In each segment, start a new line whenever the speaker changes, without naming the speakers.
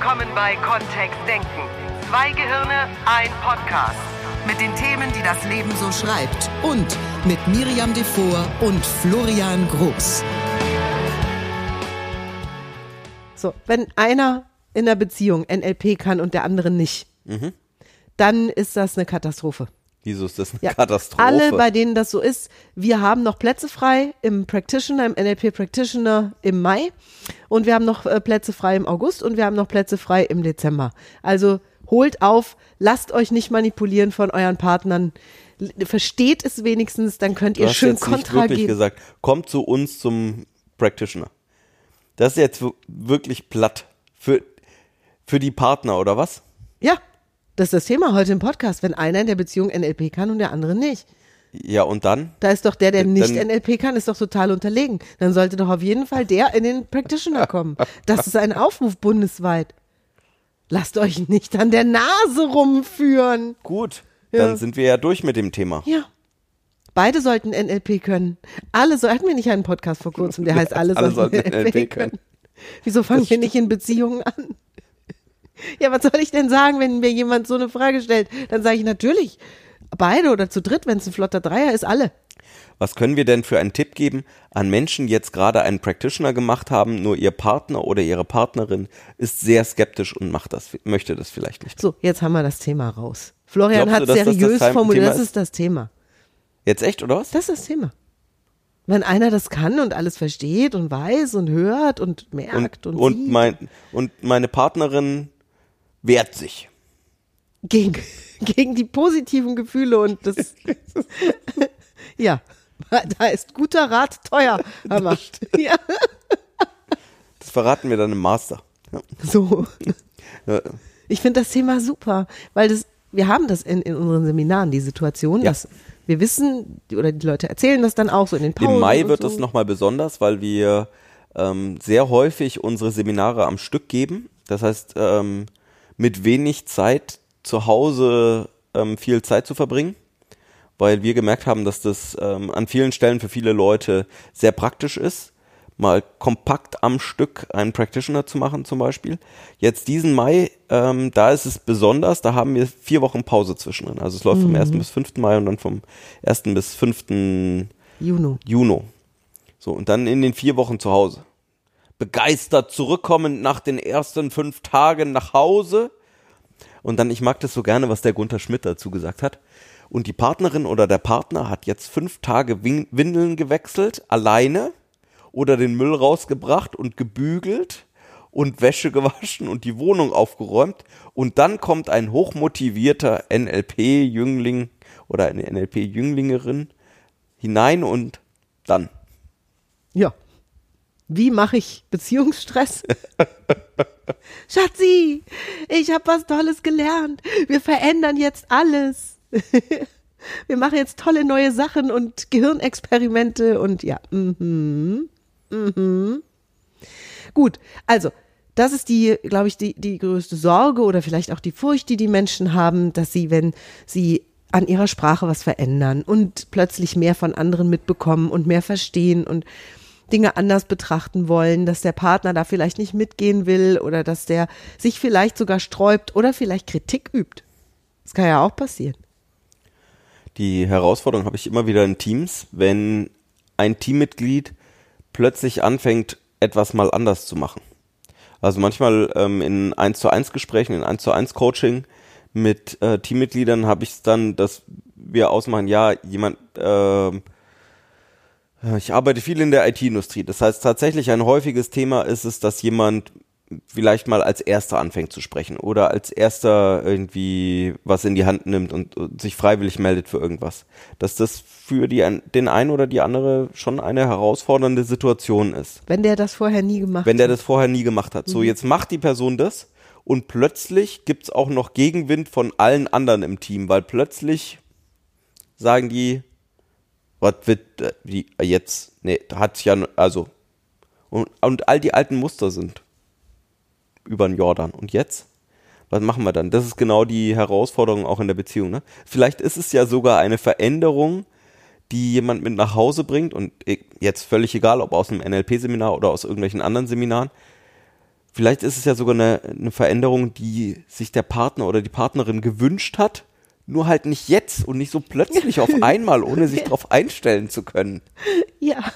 willkommen bei Kontext Denken. Zwei Gehirne, ein Podcast.
Mit den Themen, die das Leben so schreibt. Und mit Miriam Devor und Florian Groß.
So, wenn einer in der Beziehung NLP kann und der andere nicht, dann ist das eine Katastrophe.
Ist das eine
Ja,
Katastrophe?
Alle, bei denen das so ist, wir haben noch Plätze frei im Practitioner, im NLP Practitioner im Mai und wir haben noch äh, Plätze frei im August und wir haben noch Plätze frei im Dezember. Also holt auf, lasst euch nicht manipulieren von euren Partnern. Versteht es wenigstens, dann könnt ihr schön
jetzt nicht
Kontra
wirklich
geben.
gesagt, kommt zu uns zum Practitioner. Das ist jetzt wirklich platt. Für, für die Partner, oder was?
Ja, das ist das Thema heute im Podcast, wenn einer in der Beziehung NLP kann und der andere nicht.
Ja, und dann?
Da ist doch der, der
Dann-
nicht NLP kann, ist doch total unterlegen. Dann sollte doch auf jeden Fall der in den Practitioner kommen. Das ist ein Aufruf bundesweit. Lasst euch nicht an der Nase rumführen.
Gut,
Ja.
dann sind wir ja durch mit dem Thema.
Ja. Beide sollten NLP können. Alle so, hatten wir nicht einen Podcast vor kurzem, der heißt Alle,
Alle
sollten,
sollten
NLP,
NLP
können.
können.
Wieso fangen wir nicht in Beziehungen an? Ja, was soll ich denn sagen, wenn mir jemand so eine Frage stellt? Dann sage ich natürlich, beide oder zu dritt, wenn es ein flotter Dreier ist, alle.
Was können wir denn für einen Tipp geben an Menschen, die jetzt gerade einen Practitioner gemacht haben, nur ihr Partner oder ihre Partnerin ist sehr skeptisch und macht das, möchte das vielleicht nicht.
So, jetzt haben wir das Thema raus. Florian
Glaubst
hat
du, dass das das
seriös
Thema
formuliert, das
ist?
ist das Thema.
Jetzt echt, oder was?
Das ist das Thema. Wenn einer das kann und alles versteht und weiß und hört und merkt und,
Und, und,
sieht,
mein, und meine Partnerin wehrt sich.
gegen, gegen die positiven Gefühle und das, ja, da ist guter Rat teuer. Hammer. Ja,
Das verraten wir dann im Master. Ja.
so.
Ja.
Ich finde das Thema super, weil das, wir haben das in, in unseren Seminaren, die Situation,
Ja.
dass wir wissen, oder die Leute erzählen das dann auch so in den Pausen.
Im Mai wird
so.
es nochmal besonders, weil wir ähm, sehr häufig unsere Seminare am Stück geben. Das heißt, ähm, mit wenig Zeit zu Hause ähm, viel Zeit zu verbringen, weil wir gemerkt haben, dass das ähm, an vielen Stellen für viele Leute sehr praktisch ist, mal kompakt am Stück einen Practitioner zu machen zum Beispiel. Jetzt diesen Mai, ähm, da ist es besonders, da haben wir vier Wochen Pause zwischendrin. Also es läuft vom 1. bis 5. Mai und dann vom 1. bis 5.
Juno.
Juno. So, und dann in den vier Wochen zu Hause. Begeistert zurückkommend nach den ersten fünf Tagen nach Hause. Und dann, ich mag das so gerne, was der Gunther Schmidt dazu gesagt hat. Und die Partnerin oder der Partner hat jetzt fünf Tage Win Windeln gewechselt, alleine, oder den Müll rausgebracht und gebügelt und Wäsche gewaschen und die Wohnung aufgeräumt. Und dann kommt ein hochmotivierter NLP-Jüngling oder eine NLP-Jünglingerin hinein und dann.
Ja. Wie mache ich Beziehungsstress? Schatzi, ich habe was Tolles gelernt. Wir verändern jetzt alles. Wir machen jetzt tolle neue Sachen und Gehirnexperimente und ja. Mhm. Mhm. Gut, also das ist die, glaube ich, die, die größte Sorge oder vielleicht auch die Furcht, die die Menschen haben, dass sie, wenn sie an ihrer Sprache was verändern und plötzlich mehr von anderen mitbekommen und mehr verstehen und Dinge anders betrachten wollen, dass der Partner da vielleicht nicht mitgehen will oder dass der sich vielleicht sogar sträubt oder vielleicht Kritik übt. Das kann ja auch passieren.
Die Herausforderung habe ich immer wieder in Teams, wenn ein Teammitglied plötzlich anfängt, etwas mal anders zu machen. Also manchmal ähm, in 1 zu 1 Gesprächen, in 1 zu 1 Coaching mit äh, Teammitgliedern habe ich es dann, dass wir ausmachen, ja, jemand, ähm, ich arbeite viel in der IT-Industrie. Das heißt, tatsächlich ein häufiges Thema ist es, dass jemand vielleicht mal als Erster anfängt zu sprechen oder als Erster irgendwie was in die Hand nimmt und, und sich freiwillig meldet für irgendwas. Dass das für die, den einen oder die andere schon eine herausfordernde Situation ist.
Wenn der das vorher nie gemacht
Wenn der
hat.
das vorher nie gemacht hat. So, jetzt macht die Person das und plötzlich gibt's auch noch Gegenwind von allen anderen im Team, weil plötzlich sagen die, was wird äh, wie äh, jetzt? Nee, hat's ja, also. Und, und all die alten Muster sind über den Jordan. Und jetzt? Was machen wir dann? Das ist genau die Herausforderung auch in der Beziehung. Ne? Vielleicht ist es ja sogar eine Veränderung, die jemand mit nach Hause bringt und eh, jetzt völlig egal, ob aus einem NLP-Seminar oder aus irgendwelchen anderen Seminaren, vielleicht ist es ja sogar eine, eine Veränderung, die sich der Partner oder die Partnerin gewünscht hat, nur halt nicht jetzt und nicht so plötzlich auf einmal, ohne sich darauf einstellen zu können.
Ja.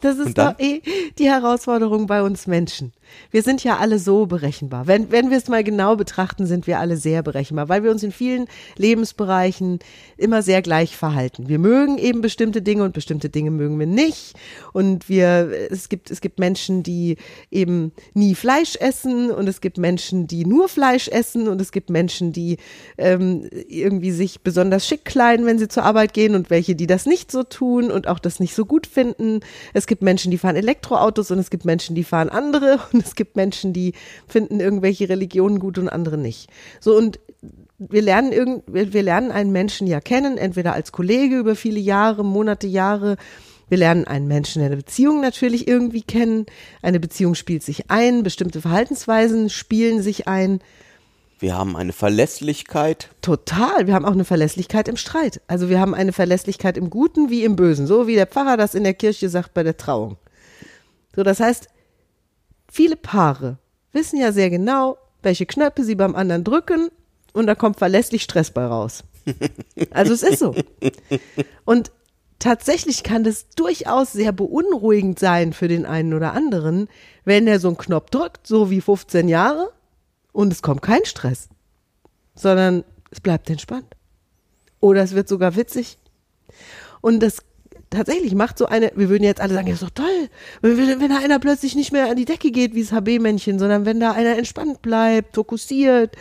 Das ist doch eh die Herausforderung bei uns Menschen. Wir sind ja alle so berechenbar. Wenn, wenn wir es mal genau betrachten, sind wir alle sehr berechenbar, weil wir uns in vielen Lebensbereichen immer sehr gleich verhalten. Wir mögen eben bestimmte Dinge und bestimmte Dinge mögen wir nicht. Und wir, es gibt, es gibt Menschen, die eben nie Fleisch essen und es gibt Menschen, die nur Fleisch essen und es gibt Menschen, die ähm, irgendwie sich besonders schick kleiden, wenn sie zur Arbeit gehen und welche, die das nicht so tun und auch das nicht so gut finden. Es gibt Menschen, die fahren Elektroautos und es gibt Menschen, die fahren andere und es gibt Menschen, die finden irgendwelche Religionen gut und andere nicht. So und wir lernen irgend, wir, lernen einen Menschen ja kennen, entweder als Kollege über viele Jahre, Monate, Jahre. Wir lernen einen Menschen in einer Beziehung natürlich irgendwie kennen. Eine Beziehung spielt sich ein, bestimmte Verhaltensweisen spielen sich ein.
Wir haben eine Verlässlichkeit.
Total. Wir haben auch eine Verlässlichkeit im Streit. Also wir haben eine Verlässlichkeit im Guten wie im Bösen. So wie der Pfarrer das in der Kirche sagt bei der Trauung. So, das heißt, viele Paare wissen ja sehr genau, welche Knöpfe sie beim anderen drücken und da kommt verlässlich Stress bei raus. Also es ist so. Und tatsächlich kann das durchaus sehr beunruhigend sein für den einen oder anderen, wenn er so einen Knopf drückt, so wie 15 Jahre, und es kommt kein Stress, sondern es bleibt entspannt. Oder es wird sogar witzig. Und das tatsächlich macht so eine, wir würden jetzt alle sagen, ja, ist doch toll, wenn, wenn da einer plötzlich nicht mehr an die Decke geht wie das HB-Männchen, sondern wenn da einer entspannt bleibt, fokussiert,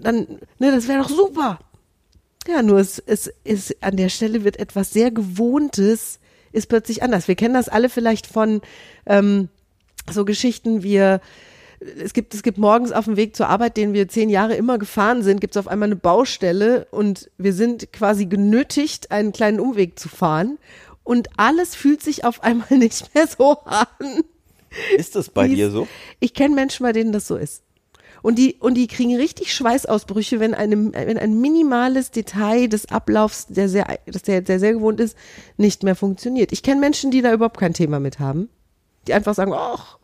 dann, ne, das wäre doch super. Ja, nur es, es ist, an der Stelle wird etwas sehr Gewohntes, ist plötzlich anders. Wir kennen das alle vielleicht von ähm, so Geschichten, wir, es gibt, es gibt morgens auf dem Weg zur Arbeit, den wir zehn Jahre immer gefahren sind, gibt es auf einmal eine Baustelle und wir sind quasi genötigt, einen kleinen Umweg zu fahren. Und alles fühlt sich auf einmal nicht mehr so an.
Ist das bei
Wie
dir so?
Ich kenne Menschen, bei denen das so ist. Und die, und die kriegen richtig Schweißausbrüche, wenn, einem, wenn ein minimales Detail des Ablaufs, der sehr, das der, der sehr gewohnt ist, nicht mehr funktioniert. Ich kenne Menschen, die da überhaupt kein Thema mit haben. Die einfach sagen, ach,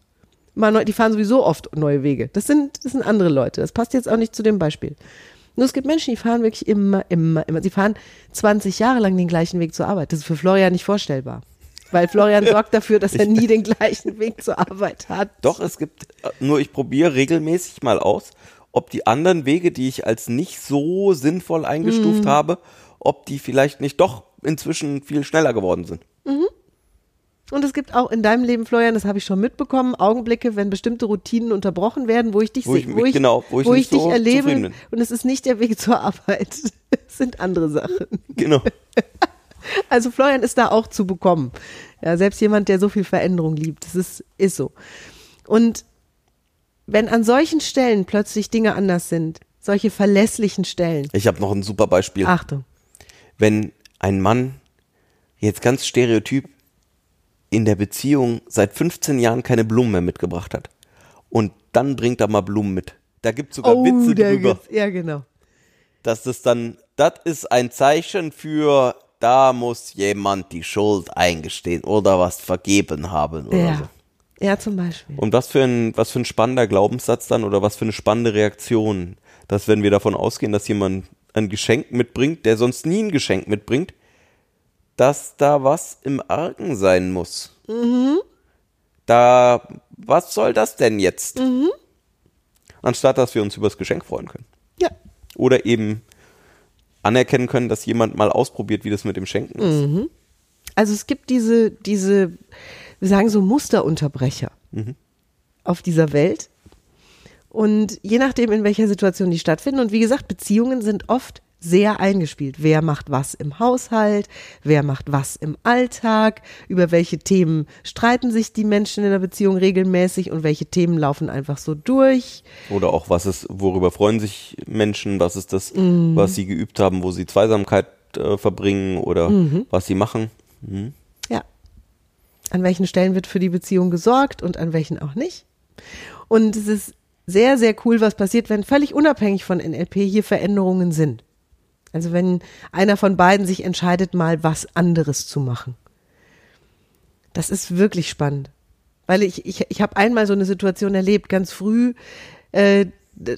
mal neu, die fahren sowieso oft neue Wege. Das sind, das sind andere Leute. Das passt jetzt auch nicht zu dem Beispiel. Nur es gibt Menschen, die fahren wirklich immer, immer, immer. Sie fahren 20 Jahre lang den gleichen Weg zur Arbeit. Das ist für Florian nicht vorstellbar. Weil Florian sorgt dafür, dass er nie den gleichen Weg zur Arbeit hat.
Doch, es gibt, nur ich probiere regelmäßig mal aus, ob die anderen Wege, die ich als nicht so sinnvoll eingestuft habe, ob die vielleicht nicht doch inzwischen viel schneller geworden sind.
Und es gibt auch in deinem Leben, Florian, das habe ich schon mitbekommen, Augenblicke, wenn bestimmte Routinen unterbrochen werden, wo ich dich
Wo ich
sehe,
genau, wo ich nicht
dich
so
erlebe. Und es ist nicht der Weg zur Arbeit. Es sind andere Sachen.
Genau.
Also Florian ist da auch zu bekommen. Ja, selbst jemand, der so viel Veränderung liebt. Das ist, ist so. Und wenn an solchen Stellen plötzlich Dinge anders sind, solche verlässlichen Stellen,
Ich habe noch ein super Beispiel.
Achtung.
Wenn ein Mann jetzt ganz stereotyp in der Beziehung seit 15 Jahren keine Blumen mehr mitgebracht hat und dann bringt er mal Blumen mit. Da gibt's sogar Witze
Oh, der
drüber,
gibt's- ja genau.
dass das dann, das ist ein Zeichen für, da muss jemand die Schuld eingestehen oder was vergeben haben oder so.
Ja. Ja, zum Beispiel.
Und was für ein, was für ein spannender Glaubenssatz dann oder was für eine spannende Reaktion, dass wenn wir davon ausgehen, dass jemand ein Geschenk mitbringt, der sonst nie ein Geschenk mitbringt, dass da was im Argen sein muss. Da, was soll das denn jetzt? Anstatt dass wir uns über das Geschenk freuen können.
Ja.
Oder eben anerkennen können, dass jemand mal ausprobiert, wie das mit dem Schenken ist.
Also es gibt diese, diese, wir sagen so Musterunterbrecher auf dieser Welt. Und je nachdem, in welcher Situation die stattfinden, und wie gesagt, Beziehungen sind oft sehr eingespielt. Wer macht was im Haushalt? Wer macht was im Alltag? Über welche Themen streiten sich die Menschen in der Beziehung regelmäßig und welche Themen laufen einfach so durch?
Oder auch, was ist, worüber freuen sich Menschen, was ist das, was sie geübt haben, wo sie Zweisamkeit äh, verbringen oder was sie machen.
Ja. An welchen Stellen wird für die Beziehung gesorgt und an welchen auch nicht. Und es ist sehr, sehr cool, was passiert, wenn völlig unabhängig von NLP hier Veränderungen sind. Also wenn einer von beiden sich entscheidet, mal was anderes zu machen. Das ist wirklich spannend. Weil ich, ich, ich habe einmal so eine Situation erlebt, ganz früh, äh,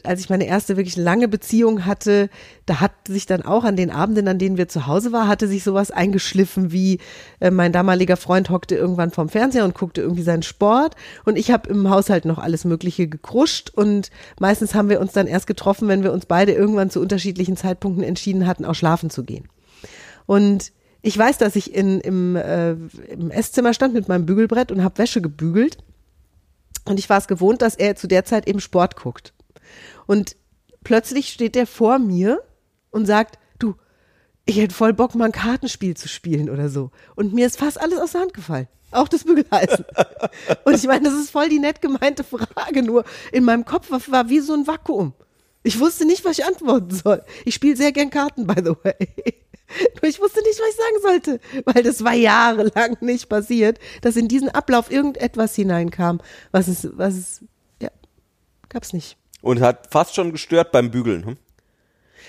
als ich meine erste wirklich lange Beziehung hatte, da hat sich dann auch an den Abenden, an denen wir zu Hause waren, hatte sich sowas eingeschliffen wie äh, mein damaliger Freund hockte irgendwann vorm Fernseher und guckte irgendwie seinen Sport und ich habe im Haushalt noch alles Mögliche gekruscht und meistens haben wir uns dann erst getroffen, wenn wir uns beide irgendwann zu unterschiedlichen Zeitpunkten entschieden hatten, auch schlafen zu gehen. Und ich weiß, dass ich in, im, äh, im Esszimmer stand mit meinem Bügelbrett und habe Wäsche gebügelt. Und ich war es gewohnt, dass er zu der Zeit eben Sport guckt. Und plötzlich steht er vor mir und sagt, du, ich hätte voll Bock, mal ein Kartenspiel zu spielen oder so. Und mir ist fast alles aus der Hand gefallen. Auch das Bügeleisen. und ich meine, das ist voll die nett gemeinte Frage, nur in meinem Kopf war, war wie so ein Vakuum. Ich wusste nicht, was ich antworten soll. Ich spiele sehr gern Karten, by the way. Nur ich wusste nicht, was ich sagen sollte, weil das war jahrelang nicht passiert, dass in diesen Ablauf irgendetwas hineinkam, was es, was es, ja, gab's nicht.
Und hat fast schon gestört beim Bügeln. Hm?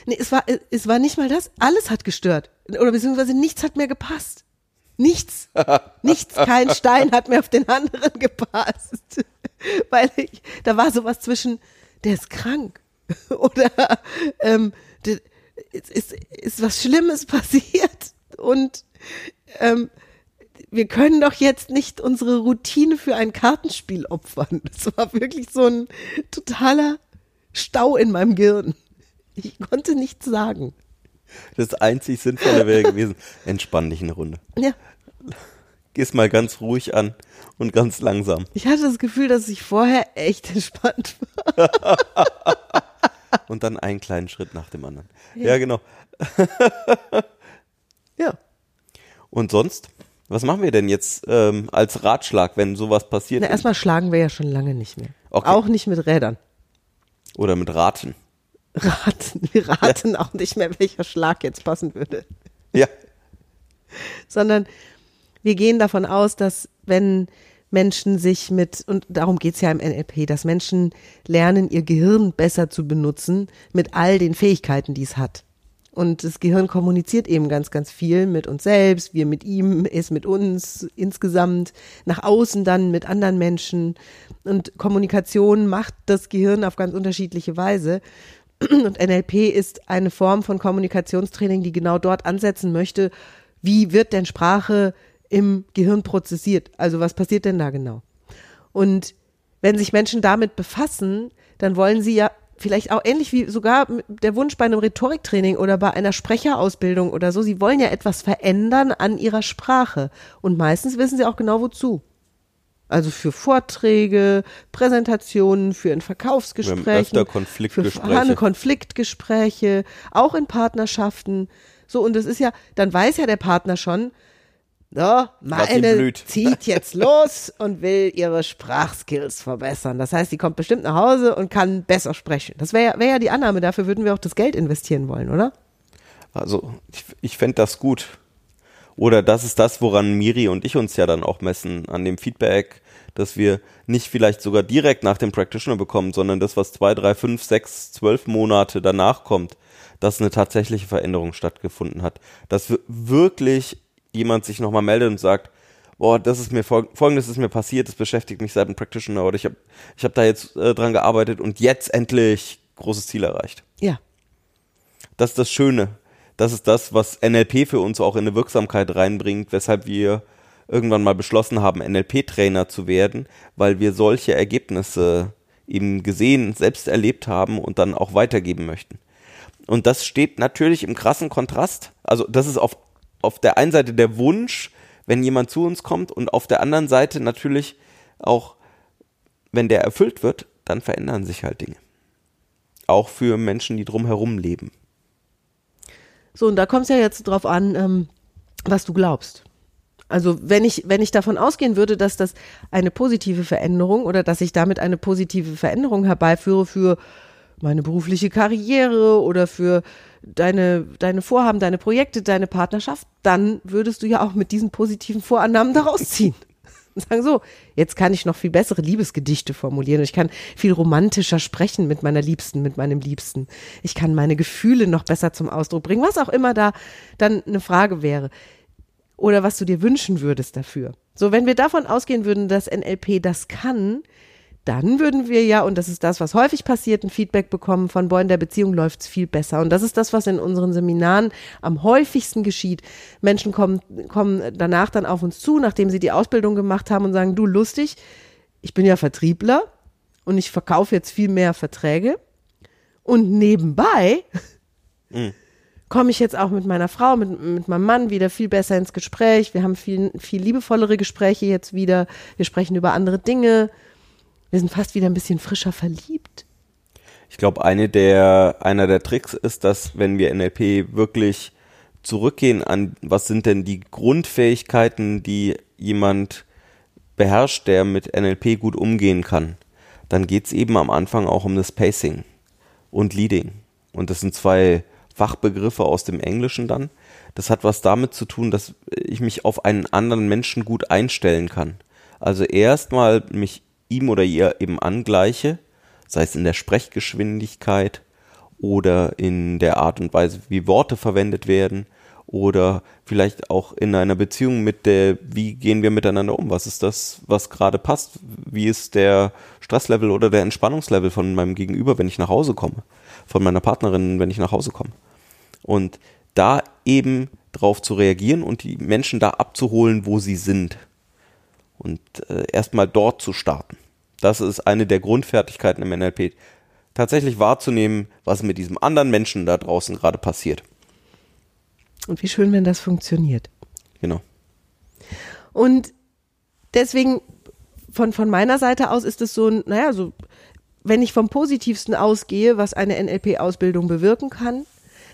Nee, es war, es war nicht mal das. Alles hat gestört. Oder beziehungsweise nichts hat mehr gepasst. Nichts. Nichts. Kein Stein hat mehr auf den anderen gepasst. Weil ich, da war sowas zwischen, der ist krank. Oder, ähm, der, ist, ist, ist was Schlimmes passiert. Und, ähm, wir können doch jetzt nicht unsere Routine für ein Kartenspiel opfern. Das war wirklich so ein totaler Stau in meinem Gehirn. Ich konnte nichts sagen.
Das einzig Sinnvolle wäre gewesen, entspann dich eine Runde.
Ja.
Geh's mal ganz ruhig an und ganz langsam.
Ich hatte das Gefühl, dass ich vorher echt entspannt war.
und dann einen kleinen Schritt nach dem anderen. Ja, ja genau.
ja.
Und sonst? Was machen wir denn jetzt ähm, als Ratschlag, wenn sowas passiert?
Na, erstmal schlagen wir ja schon lange nicht mehr. Okay. Auch nicht mit Rädern.
Oder mit Raten.
Raten. Wir raten ja. auch nicht mehr, welcher Schlag jetzt passen würde.
Ja.
Sondern wir gehen davon aus, dass wenn Menschen sich mit, und darum geht's ja im NLP, dass Menschen lernen, ihr Gehirn besser zu benutzen mit all den Fähigkeiten, die es hat. Und das Gehirn kommuniziert eben ganz, ganz viel mit uns selbst, wir mit ihm, es mit uns, insgesamt, nach außen dann mit anderen Menschen. Und Kommunikation macht das Gehirn auf ganz unterschiedliche Weise. Und NLP ist eine Form von Kommunikationstraining, die genau dort ansetzen möchte, wie wird denn Sprache im Gehirn prozessiert? Also was passiert denn da genau? Und wenn sich Menschen damit befassen, dann wollen sie ja vielleicht auch ähnlich wie sogar der Wunsch bei einem Rhetoriktraining oder bei einer Sprecherausbildung oder so. Sie wollen ja etwas verändern an ihrer Sprache. Und meistens wissen sie auch genau wozu. Also für Vorträge, Präsentationen, für ein Verkaufsgespräch,
für
Konfliktgespräche. Konfliktgespräche, auch in Partnerschaften. So, und das ist ja, dann weiß ja der Partner schon, so, meine zieht jetzt los und will ihre Sprachskills verbessern. Das heißt, sie kommt bestimmt nach Hause und kann besser sprechen. Das wäre wär ja die Annahme, dafür würden wir auch das Geld investieren wollen, oder?
Also, ich, ich fände das gut. Oder das ist das, woran Miri und ich uns ja dann auch messen, an dem Feedback, dass wir nicht vielleicht sogar direkt nach dem Practitioner bekommen, sondern das, was zwei, drei, fünf, sechs, zwölf Monate danach kommt, dass eine tatsächliche Veränderung stattgefunden hat. Dass wirklich jemand sich nochmal meldet und sagt, boah, das ist mir folgendes ist mir passiert, das beschäftigt mich seit einem Practitioner oder ich habe ich hab da jetzt äh, dran gearbeitet und jetzt endlich großes Ziel erreicht.
Ja.
Das ist das Schöne. Das ist das, was NLP für uns auch in eine Wirksamkeit reinbringt, weshalb wir irgendwann mal beschlossen haben, NLP-Trainer zu werden, weil wir solche Ergebnisse eben gesehen, selbst erlebt haben und dann auch weitergeben möchten. Und das steht natürlich im krassen Kontrast. Also das ist auf auf der einen Seite der Wunsch, wenn jemand zu uns kommt und auf der anderen Seite natürlich auch, wenn der erfüllt wird, dann verändern sich halt Dinge. Auch für Menschen, die drumherum leben.
So, und da kommt es ja jetzt drauf an, ähm, was du glaubst. Also wenn ich, wenn ich davon ausgehen würde, dass das eine positive Veränderung oder dass ich damit eine positive Veränderung herbeiführe für meine berufliche Karriere oder für deine, deine Vorhaben, deine Projekte, deine Partnerschaft, dann würdest du ja auch mit diesen positiven Vorannahmen daraus ziehen. Und sagen so, jetzt kann ich noch viel bessere Liebesgedichte formulieren. Ich kann viel romantischer sprechen mit meiner Liebsten, mit meinem Liebsten. Ich kann meine Gefühle noch besser zum Ausdruck bringen, was auch immer da dann eine Frage wäre. Oder was du dir wünschen würdest dafür. So, wenn wir davon ausgehen würden, dass NLP das kann, dann würden wir ja, und das ist das, was häufig passiert, ein Feedback bekommen von, boah, in der Beziehung läuft's viel besser. Und das ist das, was in unseren Seminaren am häufigsten geschieht. Menschen kommen, kommen danach dann auf uns zu, nachdem sie die Ausbildung gemacht haben und sagen, du lustig, ich bin ja Vertriebler und ich verkaufe jetzt viel mehr Verträge. Und nebenbei komme ich jetzt auch mit meiner Frau, mit, mit meinem Mann wieder viel besser ins Gespräch. Wir haben viel, viel liebevollere Gespräche jetzt wieder. Wir sprechen über andere Dinge. Wir sind fast wieder ein bisschen frischer verliebt.
Ich glaube, eine der, einer der Tricks ist, dass wenn wir NLP wirklich zurückgehen an, was sind denn die Grundfähigkeiten, die jemand beherrscht, der mit NLP gut umgehen kann, dann geht's eben am Anfang auch um das Pacing und Leading. Und das sind zwei Fachbegriffe aus dem Englischen dann. Das hat was damit zu tun, dass ich mich auf einen anderen Menschen gut einstellen kann. Also erstmal mich ihm oder ihr eben angleiche, sei es in der Sprechgeschwindigkeit oder in der Art und Weise, wie Worte verwendet werden oder vielleicht auch in einer Beziehung mit der, wie gehen wir miteinander um? Was ist das, was gerade passt? Wie ist der Stresslevel oder der Entspannungslevel von meinem Gegenüber, wenn ich nach Hause komme? Von meiner Partnerin, wenn ich nach Hause komme? Und da eben drauf zu reagieren und die Menschen da abzuholen, wo sie sind. Und äh, erstmal dort zu starten. Das ist eine der Grundfertigkeiten im NLP. Tatsächlich wahrzunehmen, was mit diesem anderen Menschen da draußen gerade passiert.
Und wie schön, wenn das funktioniert.
Genau.
Und deswegen von, von meiner Seite aus ist es so ein, naja, so, wenn ich vom Positivsten ausgehe, was eine NLP-Ausbildung bewirken kann,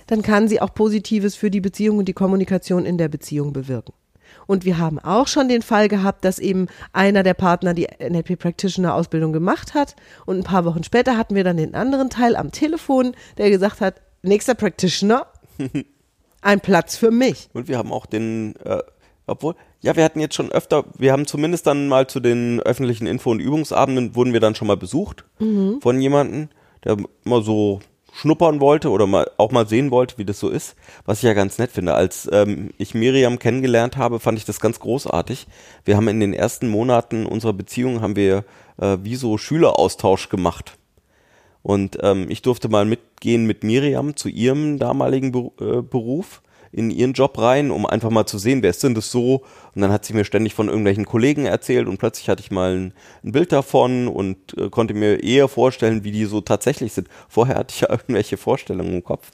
dann kann sie auch Positives für die Beziehung und die Kommunikation in der Beziehung bewirken. Und wir haben auch schon den Fall gehabt, dass eben einer der Partner die NLP Practitioner Ausbildung gemacht hat und ein paar Wochen später hatten wir dann den anderen Teil am Telefon, der gesagt hat, nächster Practitioner, ein Platz für mich.
Und wir haben auch den, äh, obwohl, ja, wir hatten jetzt schon öfter, wir haben zumindest dann mal zu den öffentlichen Info- und Übungsabenden, wurden wir dann schon mal besucht von jemandem, der mal so schnuppern wollte oder mal auch mal sehen wollte, wie das so ist, was ich ja ganz nett finde. Als ähm, ich Miriam kennengelernt habe, fand ich das ganz großartig. Wir haben in den ersten Monaten unserer Beziehung haben wir äh, wie so Schüleraustausch gemacht. Und ähm, ich durfte mal mitgehen mit Miriam zu ihrem damaligen äh, Beruf in ihren Job rein, um einfach mal zu sehen, wer ist denn das so? Und dann hat sie mir ständig von irgendwelchen Kollegen erzählt und plötzlich hatte ich mal ein, ein Bild davon und äh, konnte mir eher vorstellen, wie die so tatsächlich sind. Vorher hatte ich ja irgendwelche Vorstellungen im Kopf.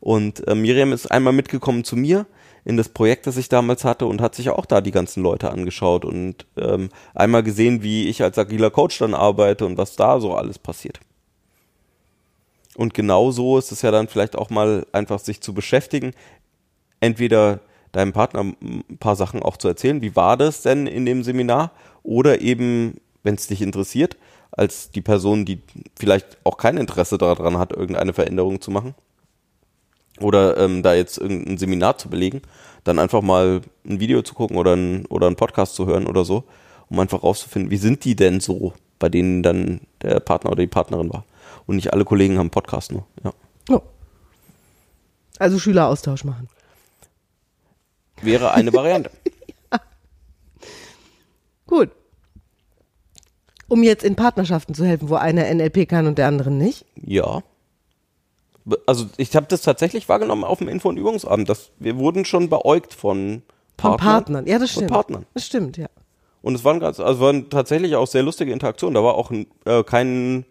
Und äh, Miriam ist einmal mitgekommen zu mir in das Projekt, das ich damals hatte und hat sich auch da die ganzen Leute angeschaut und ähm, einmal gesehen, wie ich als agiler Coach dann arbeite und was da so alles passiert. Und genau so ist es ja dann vielleicht auch mal einfach sich zu beschäftigen, entweder deinem Partner ein paar Sachen auch zu erzählen, wie war das denn in dem Seminar, oder eben, wenn es dich interessiert, als die Person, die vielleicht auch kein Interesse daran hat, irgendeine Veränderung zu machen, oder ähm, da jetzt irgendein Seminar zu belegen, dann einfach mal ein Video zu gucken oder ein, oder einen Podcast zu hören oder so, um einfach rauszufinden, wie sind die denn so, bei denen dann der Partner oder die Partnerin war. Und nicht alle Kollegen haben Podcast nur. Ja.
Oh. Also Schüleraustausch machen.
Wäre eine Variante.
Gut. Um jetzt in Partnerschaften zu helfen, wo einer NLP kann und der andere nicht.
Ja. Also ich habe das tatsächlich wahrgenommen auf dem Info- und Übungsabend. Dass wir wurden schon beäugt von
Von
Partnern.
Partnern. Ja, das
Von
stimmt.
Partnern.
Das stimmt, ja.
Und es waren ganz, also waren tatsächlich auch sehr lustige Interaktionen. Da war auch äh, kein,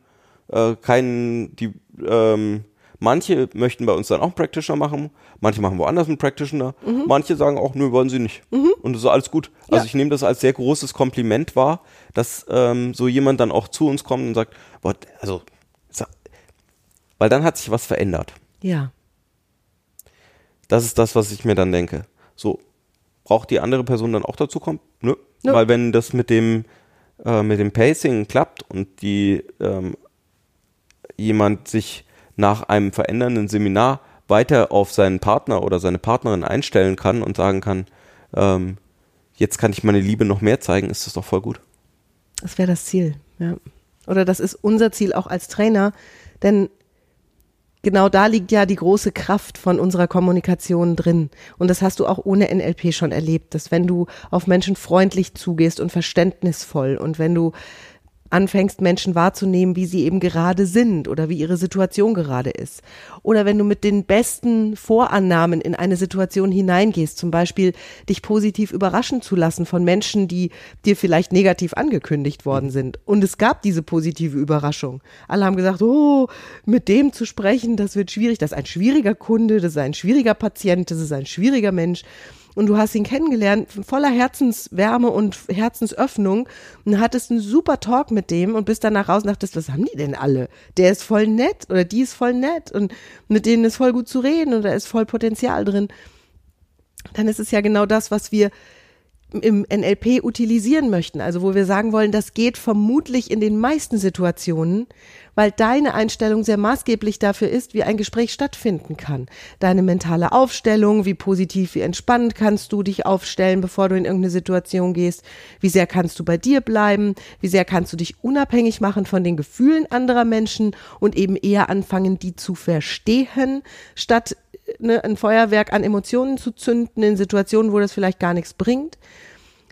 äh, kein, die, ähm, manche möchten bei uns dann auch einen Practitioner machen, manche machen woanders einen Practitioner, manche sagen auch, nö, wollen sie nicht. Und das ist alles gut. Also
Ja.
ich nehme das als sehr großes Kompliment wahr, dass ähm, so jemand dann auch zu uns kommt und sagt, boah, also, weil dann hat sich was verändert.
Ja.
Das ist das, was ich mir dann denke. So, braucht die andere Person dann auch dazu kommen? Nö.
Nö.
Weil wenn das mit dem, äh, mit dem Pacing klappt und die ähm, jemand sich nach einem verändernden Seminar weiter auf seinen Partner oder seine Partnerin einstellen kann und sagen kann, ähm, jetzt kann ich meine Liebe noch mehr zeigen, ist das doch voll gut.
Das wäre das Ziel, ja. Oder das ist unser Ziel auch als Trainer, denn genau da liegt ja die große Kraft von unserer Kommunikation drin. Und das hast du auch ohne NLP schon erlebt, dass wenn du auf Menschen freundlich zugehst und verständnisvoll und wenn du anfängst, Menschen wahrzunehmen, wie sie eben gerade sind oder wie ihre Situation gerade ist. Oder wenn du mit den besten Vorannahmen in eine Situation hineingehst, zum Beispiel dich positiv überraschen zu lassen von Menschen, die dir vielleicht negativ angekündigt worden sind. Und es gab diese positive Überraschung. Alle haben gesagt, oh, mit dem zu sprechen, das wird schwierig. Das ist ein schwieriger Kunde, das ist ein schwieriger Patient, das ist ein schwieriger Mensch und du hast ihn kennengelernt, voller Herzenswärme und Herzensöffnung und hattest einen super Talk mit dem und bist danach raus und dachtest, was haben die denn alle? Der ist voll nett oder die ist voll nett und mit denen ist voll gut zu reden und da ist voll Potenzial drin. Dann ist es ja genau das, was wir im NLP utilisieren möchten, also wo wir sagen wollen, das geht vermutlich in den meisten Situationen, weil deine Einstellung sehr maßgeblich dafür ist, wie ein Gespräch stattfinden kann. Deine mentale Aufstellung, wie positiv, wie entspannt kannst du dich aufstellen, bevor du in irgendeine Situation gehst, wie sehr kannst du bei dir bleiben, wie sehr kannst du dich unabhängig machen von den Gefühlen anderer Menschen und eben eher anfangen, die zu verstehen, statt ne, ein Feuerwerk an Emotionen zu zünden in Situationen, wo das vielleicht gar nichts bringt.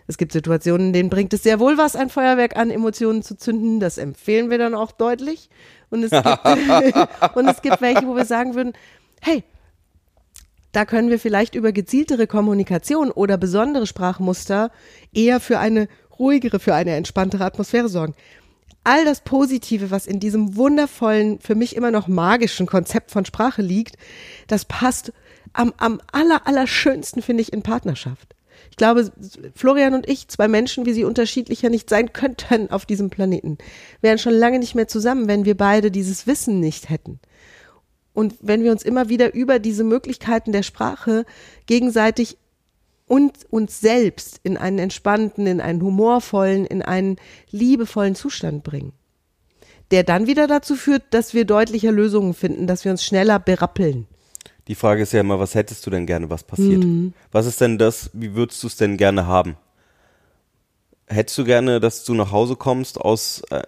Es gibt Situationen, in denen bringt es sehr wohl was, ein Feuerwerk an Emotionen zu zünden. Das empfehlen wir dann auch deutlich. Und es gibt, und es gibt welche, wo wir sagen würden, hey, da können wir vielleicht über gezieltere Kommunikation oder besondere Sprachmuster eher für eine ruhigere, für eine entspanntere Atmosphäre sorgen. All das Positive, was in diesem wundervollen, für mich immer noch magischen Konzept von Sprache liegt, das passt am, am aller, allerschönsten, finde ich, in Partnerschaft. Ich glaube, Florian und ich, zwei Menschen, wie sie unterschiedlicher nicht sein könnten auf diesem Planeten, wären schon lange nicht mehr zusammen, wenn wir beide dieses Wissen nicht hätten. Und wenn wir uns immer wieder über diese Möglichkeiten der Sprache gegenseitig und uns selbst in einen entspannten, in einen humorvollen, in einen liebevollen Zustand bringen. Der dann wieder dazu führt, dass wir deutlicher Lösungen finden, dass wir uns schneller berappeln.
Die Frage ist ja immer, was hättest du denn gerne, was passiert? Mhm. Was ist denn das, wie würdest du es denn gerne haben? Hättest du gerne, dass du nach Hause kommst aus äh,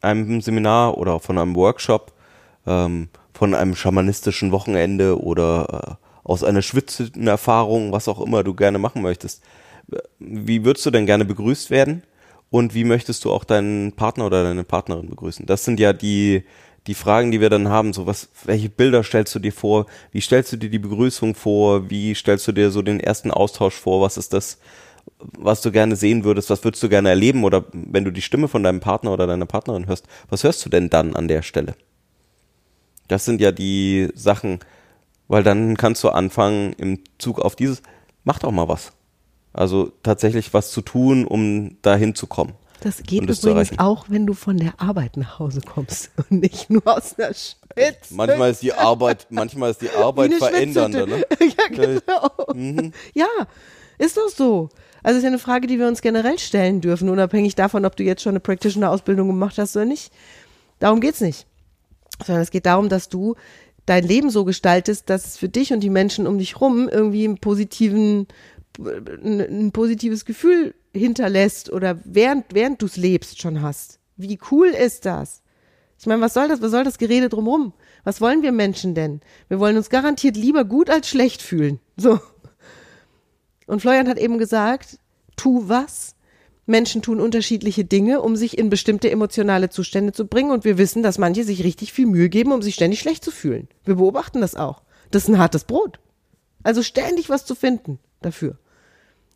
einem Seminar oder von einem Workshop, ähm, von einem schamanistischen Wochenende oder äh, aus einer schwitzenden Erfahrung, was auch immer du gerne machen möchtest? Wie würdest du denn gerne begrüßt werden? Und wie möchtest du auch deinen Partner oder deine Partnerin begrüßen? Das sind ja die, die Fragen, die wir dann haben, so was, welche Bilder stellst du dir vor? Wie stellst du dir die Begrüßung vor? Wie stellst du dir so den ersten Austausch vor? Was ist das, was du gerne sehen würdest? Was würdest du gerne erleben? Oder wenn du die Stimme von deinem Partner oder deiner Partnerin hörst, was hörst du denn dann an der Stelle? Das sind ja die Sachen, weil dann kannst du anfangen im Zug auf dieses, mach doch mal was. Also tatsächlich was zu tun, um dahin zu kommen.
Das geht übrigens auch, wenn du von der Arbeit nach Hause kommst und nicht nur aus einer Schwitze.
Manchmal ist die Arbeit, manchmal ist die Arbeit verändernder. Ne?
ja, genau. Mhm. Ja, ist doch so. Also ist ja eine Frage, die wir uns generell stellen dürfen, unabhängig davon, ob du jetzt schon eine Practitioner-Ausbildung gemacht hast oder nicht. Darum geht's nicht. Sondern es geht darum, dass du dein Leben so gestaltest, dass es für dich und die Menschen um dich rum irgendwie einen positiven, ein positives Gefühl hinterlässt oder während, während du es lebst schon hast. Wie cool ist das? Ich meine, was soll das? Was soll das Gerede drumherum? Was wollen wir Menschen denn? Wir wollen uns garantiert lieber gut als schlecht fühlen. So. Und Florian hat eben gesagt, tu was? Menschen tun unterschiedliche Dinge, um sich in bestimmte emotionale Zustände zu bringen. Und wir wissen, dass manche sich richtig viel Mühe geben, um sich ständig schlecht zu fühlen. Wir beobachten das auch. Das ist ein hartes Brot. Also ständig was zu finden dafür.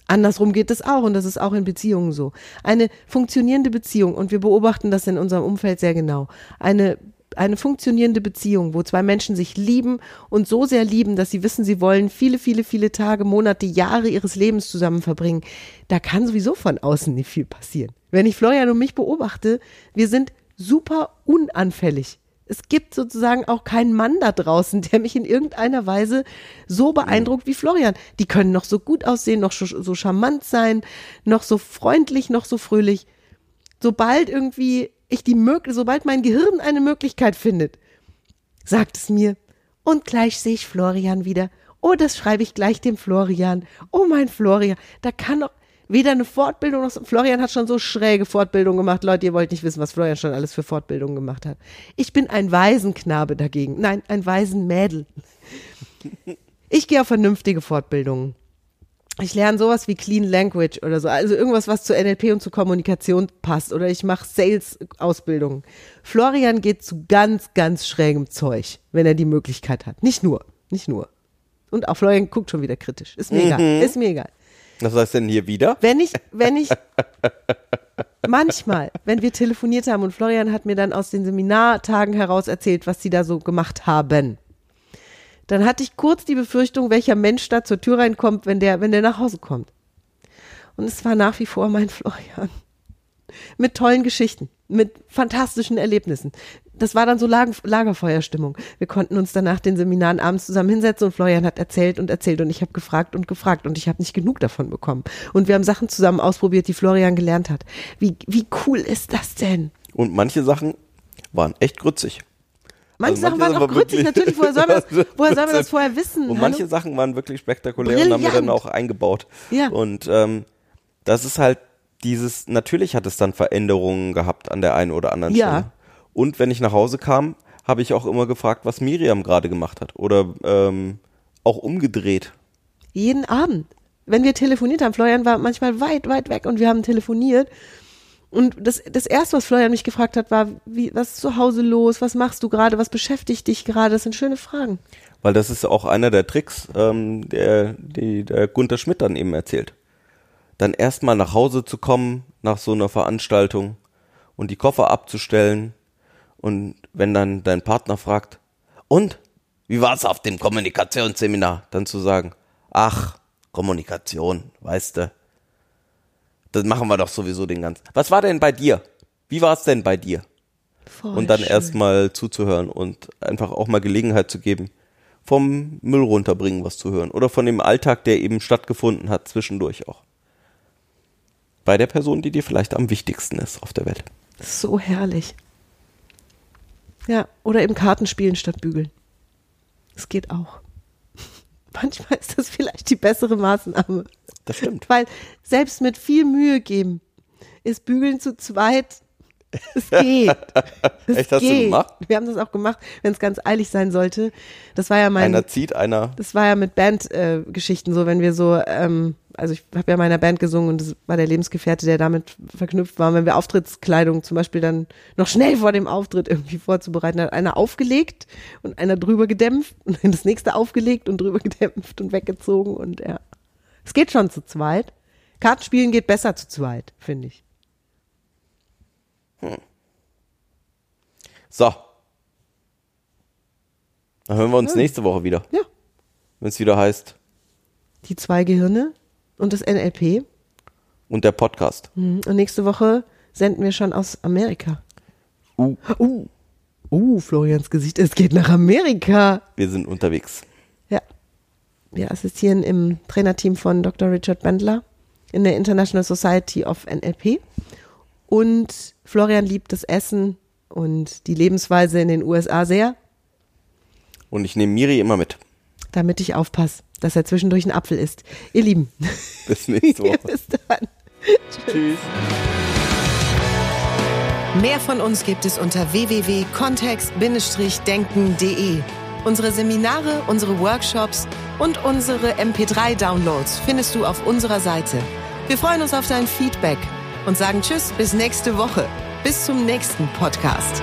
Andersrum geht es auch und das ist auch in Beziehungen so. Eine funktionierende Beziehung, und wir beobachten das in unserem Umfeld sehr genau, eine eine funktionierende Beziehung, wo zwei Menschen sich lieben und so sehr lieben, dass sie wissen, sie wollen viele, viele, viele Tage, Monate, Jahre ihres Lebens zusammen verbringen, da kann sowieso von außen nicht viel passieren. Wenn ich Florian und mich beobachte, wir sind super unanfällig es gibt sozusagen auch keinen Mann da draußen, der mich in irgendeiner Weise so beeindruckt wie Florian. Die können noch so gut aussehen, noch so charmant sein, noch so freundlich, noch so fröhlich. Sobald irgendwie ich die Möglichkeit, sobald mein Gehirn eine Möglichkeit findet, sagt es mir. Und gleich sehe ich Florian wieder. Oh, das schreibe ich gleich dem Florian. Oh, mein Florian. Da kann doch, Weder eine Fortbildung noch. Florian hat schon so schräge Fortbildungen gemacht. Leute, ihr wollt nicht wissen, was Florian schon alles für Fortbildungen gemacht hat. Ich bin ein Waisenknabe dagegen. Nein, ein Waisenmädel. Ich gehe auf vernünftige Fortbildungen. Ich lerne sowas wie Clean Language oder so, also irgendwas, was zu NLP und zu Kommunikation passt. Oder ich mache Sales-Ausbildungen. Florian geht zu ganz, ganz schrägem Zeug, wenn er die Möglichkeit hat. Nicht nur, nicht nur. Und auch Florian guckt schon wieder kritisch. Ist mir egal, ist mir egal.
Was heißt denn hier wieder?
Wenn ich, wenn ich, manchmal, wenn wir telefoniert haben und Florian hat mir dann aus den Seminartagen heraus erzählt, was sie da so gemacht haben, dann hatte ich kurz die Befürchtung, welcher Mensch da zur Tür reinkommt, wenn der, wenn der nach Hause kommt. Und es war nach wie vor mein Florian. Mit tollen Geschichten, mit fantastischen Erlebnissen. Das war dann so Lager, Lagerfeuerstimmung. Wir konnten uns dann nach den Seminaren abends zusammen hinsetzen und Florian hat erzählt und erzählt und ich habe gefragt und gefragt und ich habe nicht genug davon bekommen. Und wir haben Sachen zusammen ausprobiert, die Florian gelernt hat. Wie, wie cool ist das denn?
Und manche Sachen waren echt grützig.
Manche
Also
Sachen waren auch grützig, natürlich. Woher soll man das, woher soll man das vorher wissen?
Und
Hallo?
manche Sachen waren wirklich spektakulär und haben wir dann auch eingebaut.
Ja.
Und ähm, das ist halt dieses, natürlich hat es dann Veränderungen gehabt an der einen oder anderen
Ja.
Stelle. Und wenn ich nach Hause kam, habe ich auch immer gefragt, was Miriam gerade gemacht hat. Oder ähm, auch umgedreht.
Jeden Abend. Wenn wir telefoniert haben, Florian war manchmal weit, weit weg und wir haben telefoniert. Und das, das erste, was Florian mich gefragt hat, war, wie, was ist zu Hause los? Was machst du gerade? Was beschäftigt dich gerade? Das sind schöne Fragen.
Weil das ist auch einer der Tricks, ähm, der, die der Gunter Schmidt dann eben erzählt. Dann erstmal nach Hause zu kommen nach so einer Veranstaltung und die Koffer abzustellen. Und wenn dann dein Partner fragt, und wie war's auf dem Kommunikationsseminar? Dann zu sagen, ach, Kommunikation, weißt du. Das machen wir doch sowieso den ganzen. Was war denn bei dir? Wie war's denn bei dir?
Voll
und dann erstmal zuzuhören und einfach auch mal Gelegenheit zu geben, vom Müll runterbringen was zu hören oder von dem Alltag, der eben stattgefunden hat, zwischendurch auch. Bei der Person, die dir vielleicht am wichtigsten ist auf der Welt.
So herrlich. Ja, oder eben Karten spielen statt bügeln. Das geht auch. Manchmal ist das vielleicht die bessere Maßnahme.
Das stimmt.
Weil selbst mit viel Mühe geben ist Bügeln zu zweit. Es geht. Es
Echt, hast du
geht.
gemacht?
Wir haben das auch gemacht, wenn es ganz eilig sein sollte. Das war ja mein,
Einer zieht, einer.
das war ja mit Bandgeschichten äh, so, wenn wir so, ähm, also ich habe ja in meiner Band gesungen und das war der Lebensgefährte, der damit verknüpft war. wenn wir Auftrittskleidung zum Beispiel dann noch schnell vor dem Auftritt irgendwie vorzubereiten, hat einer aufgelegt und einer drüber gedämpft und dann das nächste aufgelegt und drüber gedämpft und weggezogen und ja. Es geht schon zu zweit. Kartenspielen geht besser zu zweit, finde ich.
So. Dann hören wir uns nächste Woche wieder.
Ja.
Wenn es wieder heißt.
Die zwei Gehirne und das NLP.
Und der Podcast.
Mhm. Und nächste Woche senden wir schon aus Amerika.
Uh,
Uh, uh, Florians Gesicht, es geht nach Amerika.
wir sind unterwegs.
Ja. Wir assistieren im Trainerteam von Dr. Richard Bendler in der International Society of NLP. Und Florian liebt das Essen und die Lebensweise in den USA sehr,
Und ich nehme Miri immer mit.
damit ich aufpasse, dass er zwischendurch einen Apfel isst. Ihr Lieben.
Bis nächste Woche.
Bis dann.
Tschüss.
Mehr von uns gibt es unter www.kontext-denken.de. Unsere Seminare, unsere Workshops und unsere MP3-Downloads findest du auf unserer Seite. Wir freuen uns auf dein Feedback und sagen Tschüss bis nächste Woche. Bis zum nächsten Podcast.